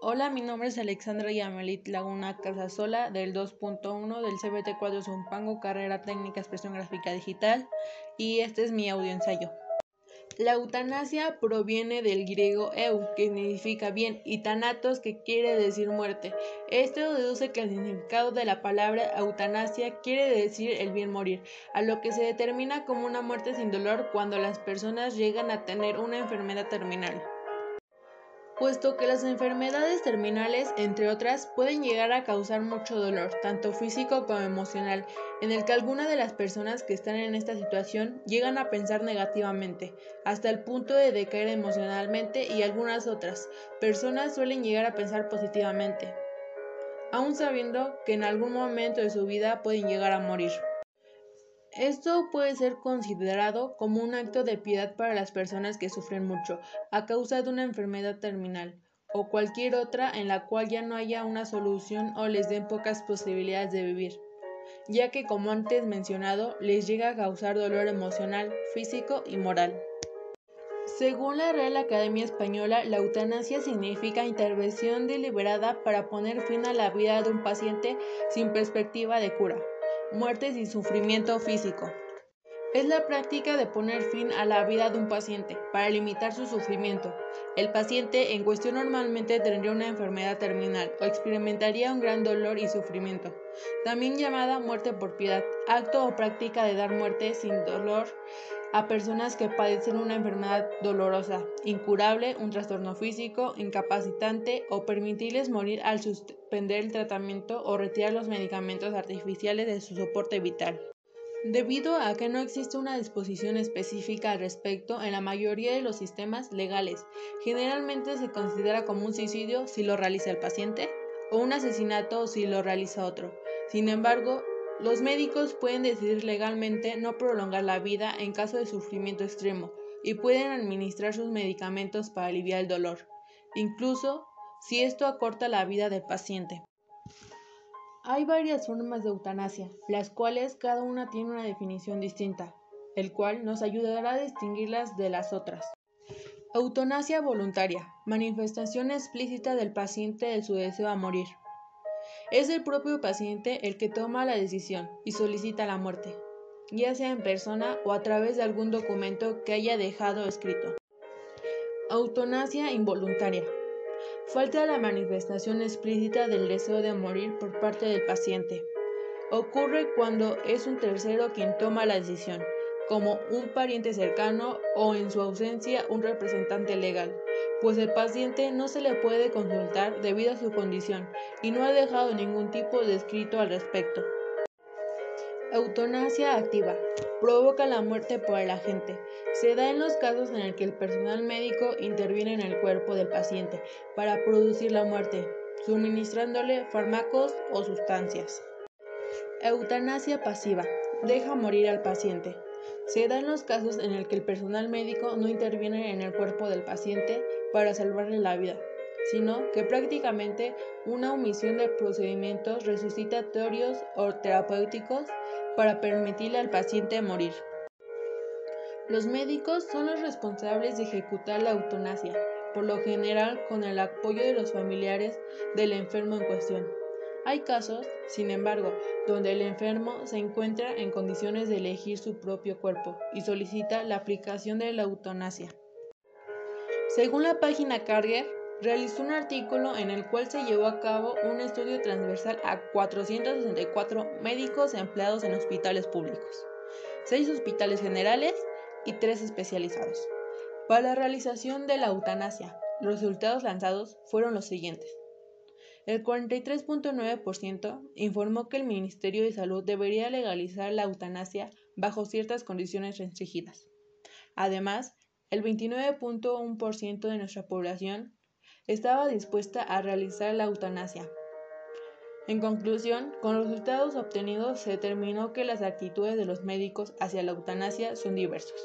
Hola, mi nombre es Alexandra Yamelit Laguna Casasola del 2.1 del CBT4 Zumpango, carrera técnica expresión gráfica digital y este es mi audio ensayo. La eutanasia proviene del griego eu, que significa bien, y thanatos, que quiere decir muerte. Esto deduce que el significado de la palabra eutanasia quiere decir el bien morir, a lo que se determina como una muerte sin dolor cuando las personas llegan a tener una enfermedad terminal puesto que las enfermedades terminales, entre otras, pueden llegar a causar mucho dolor, tanto físico como emocional, en el que algunas de las personas que están en esta situación llegan a pensar negativamente, hasta el punto de decaer emocionalmente y algunas otras personas suelen llegar a pensar positivamente, aun sabiendo que en algún momento de su vida pueden llegar a morir. Esto puede ser considerado como un acto de piedad para las personas que sufren mucho a causa de una enfermedad terminal o cualquier otra en la cual ya no haya una solución o les den pocas posibilidades de vivir, ya que como antes mencionado les llega a causar dolor emocional, físico y moral. Según la Real Academia Española, la eutanasia significa intervención deliberada para poner fin a la vida de un paciente sin perspectiva de cura muerte sin sufrimiento físico. Es la práctica de poner fin a la vida de un paciente para limitar su sufrimiento. El paciente en cuestión normalmente tendría una enfermedad terminal o experimentaría un gran dolor y sufrimiento, también llamada muerte por piedad, acto o práctica de dar muerte sin dolor a personas que padecen una enfermedad dolorosa, incurable, un trastorno físico, incapacitante o permitirles morir al suspender el tratamiento o retirar los medicamentos artificiales de su soporte vital. Debido a que no existe una disposición específica al respecto en la mayoría de los sistemas legales, generalmente se considera como un suicidio si lo realiza el paciente o un asesinato si lo realiza otro. Sin embargo, los médicos pueden decidir legalmente no prolongar la vida en caso de sufrimiento extremo y pueden administrar sus medicamentos para aliviar el dolor, incluso si esto acorta la vida del paciente. Hay varias formas de eutanasia, las cuales cada una tiene una definición distinta, el cual nos ayudará a distinguirlas de las otras. Eutanasia voluntaria, manifestación explícita del paciente de su deseo a morir. Es el propio paciente el que toma la decisión y solicita la muerte, ya sea en persona o a través de algún documento que haya dejado escrito. Autonasia involuntaria. Falta la manifestación explícita del deseo de morir por parte del paciente. Ocurre cuando es un tercero quien toma la decisión, como un pariente cercano o en su ausencia un representante legal pues el paciente no se le puede consultar debido a su condición y no ha dejado ningún tipo de escrito al respecto. Eutanasia activa. Provoca la muerte por el agente. Se da en los casos en el que el personal médico interviene en el cuerpo del paciente para producir la muerte, suministrándole fármacos o sustancias. Eutanasia pasiva. Deja morir al paciente. Se da en los casos en el que el personal médico no interviene en el cuerpo del paciente para salvarle la vida, sino que prácticamente una omisión de procedimientos resucitatorios o terapéuticos para permitirle al paciente morir. Los médicos son los responsables de ejecutar la eutanasia, por lo general con el apoyo de los familiares del enfermo en cuestión. Hay casos, sin embargo, donde el enfermo se encuentra en condiciones de elegir su propio cuerpo y solicita la aplicación de la eutanasia. Según la página Carger, realizó un artículo en el cual se llevó a cabo un estudio transversal a 464 médicos empleados en hospitales públicos, 6 hospitales generales y 3 especializados. Para la realización de la eutanasia, los resultados lanzados fueron los siguientes. El 43.9% informó que el Ministerio de Salud debería legalizar la eutanasia bajo ciertas condiciones restringidas. Además, el 29.1% de nuestra población estaba dispuesta a realizar la eutanasia. En conclusión, con los resultados obtenidos se determinó que las actitudes de los médicos hacia la eutanasia son diversos.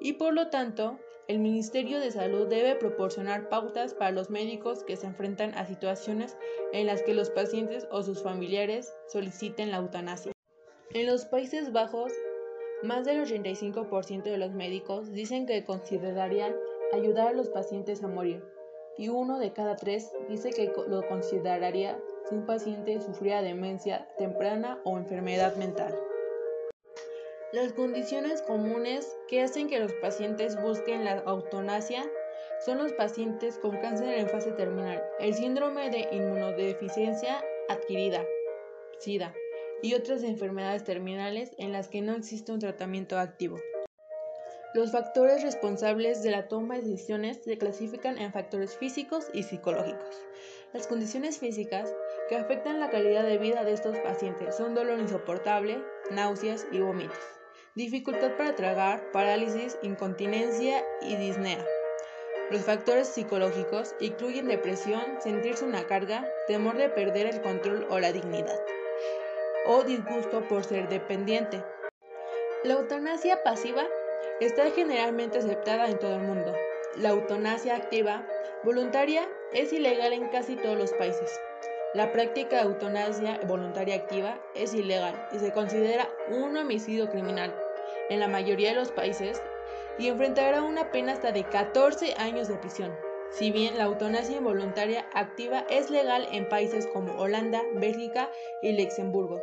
Y por lo tanto, el Ministerio de Salud debe proporcionar pautas para los médicos que se enfrentan a situaciones en las que los pacientes o sus familiares soliciten la eutanasia. En los Países Bajos, más del 85% de los médicos dicen que considerarían ayudar a los pacientes a morir, y uno de cada tres dice que lo consideraría si un paciente sufría demencia temprana o enfermedad mental. Las condiciones comunes que hacen que los pacientes busquen la eutanasia son los pacientes con cáncer en fase terminal, el síndrome de inmunodeficiencia adquirida, SIDA, y otras enfermedades terminales en las que no existe un tratamiento activo. Los factores responsables de la toma de decisiones se clasifican en factores físicos y psicológicos. Las condiciones físicas que afectan la calidad de vida de estos pacientes son dolor insoportable, náuseas y vómitos, dificultad para tragar, parálisis, incontinencia y disnea. Los factores psicológicos incluyen depresión, sentirse una carga, temor de perder el control o la dignidad, o disgusto por ser dependiente. La eutanasia pasiva está generalmente aceptada en todo el mundo. La eutanasia activa voluntaria es ilegal en casi todos los países. La práctica de eutanasia voluntaria activa es ilegal y se considera un homicidio criminal en la mayoría de los países y enfrentará una pena hasta de 14 años de prisión. Si bien la eutanasia involuntaria activa es legal en países como Holanda, Bélgica y Luxemburgo.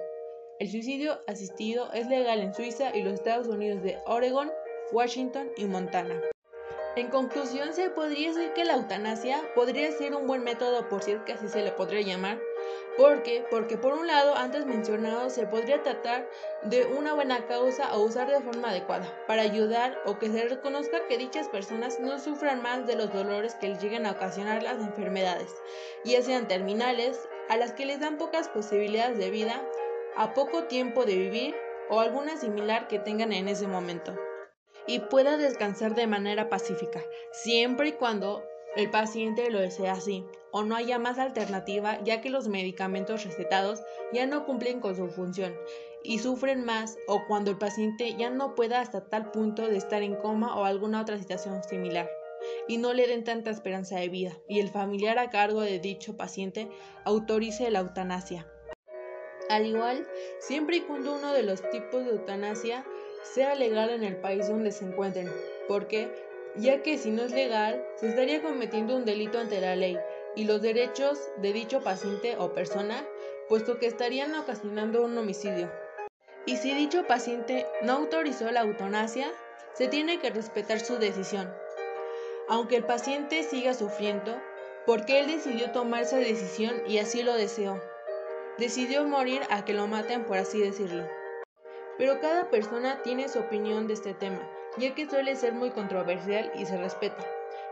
El suicidio asistido es legal en Suiza y los Estados Unidos de Oregon, Washington y Montana. En conclusión, se podría decir que la eutanasia podría ser un buen método, por cierto que así se le podría llamar. ¿Por qué? Porque por un lado, antes mencionado, se podría tratar de una buena causa o usar de forma adecuada para ayudar o que se reconozca que dichas personas no sufran más de los dolores que les lleguen a ocasionar las enfermedades, ya sean terminales, a las que les dan pocas posibilidades de vida, a poco tiempo de vivir o alguna similar que tengan en ese momento y pueda descansar de manera pacífica, siempre y cuando el paciente lo desea así o no haya más alternativa ya que los medicamentos recetados ya no cumplen con su función y sufren más o cuando el paciente ya no pueda hasta tal punto de estar en coma o alguna otra situación similar y no le den tanta esperanza de vida y el familiar a cargo de dicho paciente autorice la eutanasia. Al igual, siempre y cuando uno de los tipos de eutanasia sea legal en el país donde se encuentren. ¿Por qué? Ya que si no es legal, se estaría cometiendo un delito ante la ley y los derechos de dicho paciente o persona, puesto que estarían ocasionando un homicidio. Y si dicho paciente no autorizó la eutanasia, se tiene que respetar su decisión. Aunque el paciente siga sufriendo, porque él decidió tomar esa decisión y así lo deseó. Decidió morir a que lo maten, por así decirlo. Pero cada persona tiene su opinión de este tema, ya que suele ser muy controversial y se respeta,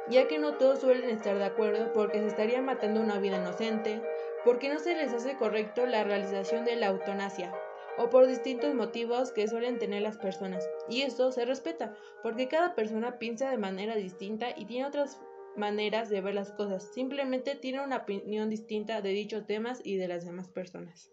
ya que no todos suelen estar de acuerdo porque se estaría matando una vida inocente, porque no se les hace correcto la realización de la eutanasia, o por distintos motivos que suelen tener las personas. Y esto se respeta, porque cada persona piensa de manera distinta y tiene otras maneras de ver las cosas, simplemente tiene una opinión distinta de dichos temas y de las demás personas.